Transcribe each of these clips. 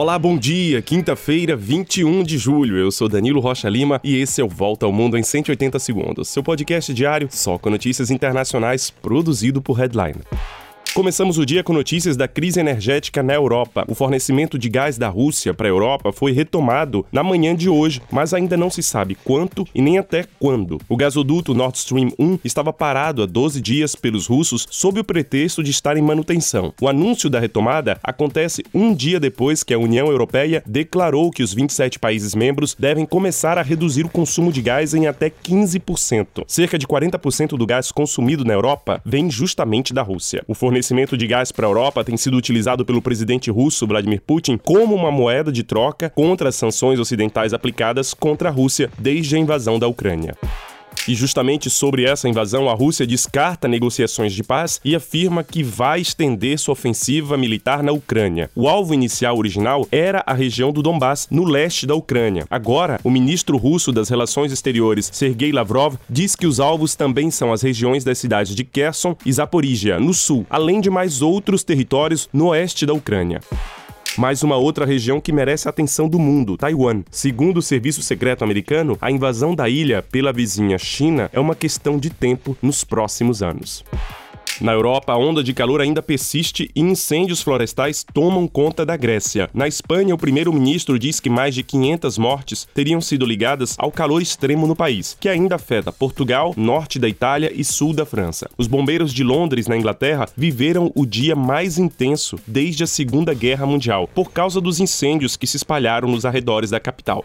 Olá, bom dia. Quinta-feira, 21 de julho. Eu sou Danilo Rocha Lima e esse é o Volta ao Mundo em 180 segundos, seu podcast diário só com notícias internacionais produzido por Headline. Começamos o dia com notícias da crise energética na Europa. O fornecimento de gás da Rússia para a Europa foi retomado na manhã de hoje, mas ainda não se sabe quanto e nem até quando. O gasoduto Nord Stream 1 estava parado há 12 dias pelos russos sob o pretexto de estar em manutenção. O anúncio da retomada acontece um dia depois que a União Europeia declarou que os 27 países membros devem começar a reduzir o consumo de gás em até 15%. Cerca de 40% do gás consumido na Europa vem justamente da Rússia. O de gás para a Europa tem sido utilizado pelo presidente russo Vladimir Putin como uma moeda de troca contra as sanções ocidentais aplicadas contra a Rússia desde a invasão da Ucrânia. E justamente sobre essa invasão, a Rússia descarta negociações de paz e afirma que vai estender sua ofensiva militar na Ucrânia. O alvo inicial original era a região do Donbass, no leste da Ucrânia. Agora, o ministro russo das Relações Exteriores, Sergei Lavrov, diz que os alvos também são as regiões das cidades de Kherson e Zaporizhia, no sul, além de mais outros territórios no oeste da Ucrânia. Mais uma outra região que merece a atenção do mundo, Taiwan. Segundo o Serviço Secreto Americano, a invasão da ilha pela vizinha China é uma questão de tempo nos próximos anos. Na Europa, a onda de calor ainda persiste e incêndios florestais tomam conta da Grécia. Na Espanha, o primeiro-ministro diz que mais de 500 mortes teriam sido ligadas ao calor extremo no país, que ainda afeta Portugal, norte da Itália e sul da França. Os bombeiros de Londres, na Inglaterra, viveram o dia mais intenso desde a Segunda Guerra Mundial, por causa dos incêndios que se espalharam nos arredores da capital.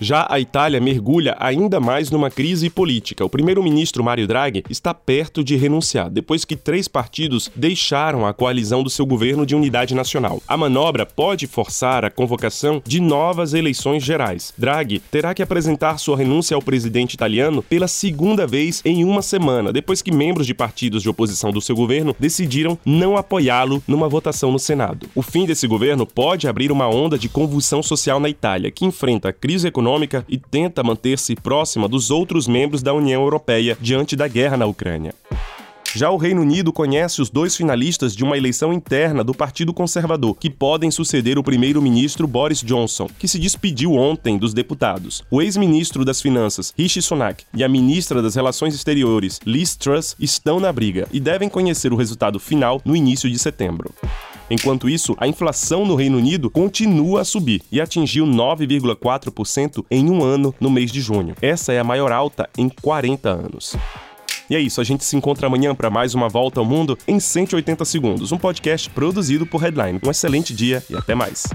Já a Itália mergulha ainda mais numa crise política. O primeiro-ministro Mario Draghi está perto de renunciar, depois que três partidos deixaram a coalizão do seu governo de unidade nacional. A manobra pode forçar a convocação de novas eleições gerais. Draghi terá que apresentar sua renúncia ao presidente italiano pela segunda vez em uma semana, depois que membros de partidos de oposição do seu governo decidiram não apoiá-lo numa votação no Senado. O fim desse governo pode abrir uma onda de convulsão social na Itália, que enfrenta a crise econômica econômica e tenta manter-se próxima dos outros membros da União Europeia diante da guerra na Ucrânia. Já o Reino Unido conhece os dois finalistas de uma eleição interna do Partido Conservador, que podem suceder o primeiro-ministro Boris Johnson, que se despediu ontem dos deputados. O ex-ministro das Finanças, Rishi Sunak, e a ministra das Relações Exteriores, Liz Truss, estão na briga e devem conhecer o resultado final no início de setembro. Enquanto isso, a inflação no Reino Unido continua a subir e atingiu 9,4% em um ano no mês de junho. Essa é a maior alta em 40 anos. E é isso, a gente se encontra amanhã para mais uma volta ao mundo em 180 segundos, um podcast produzido por Headline. Um excelente dia e até mais.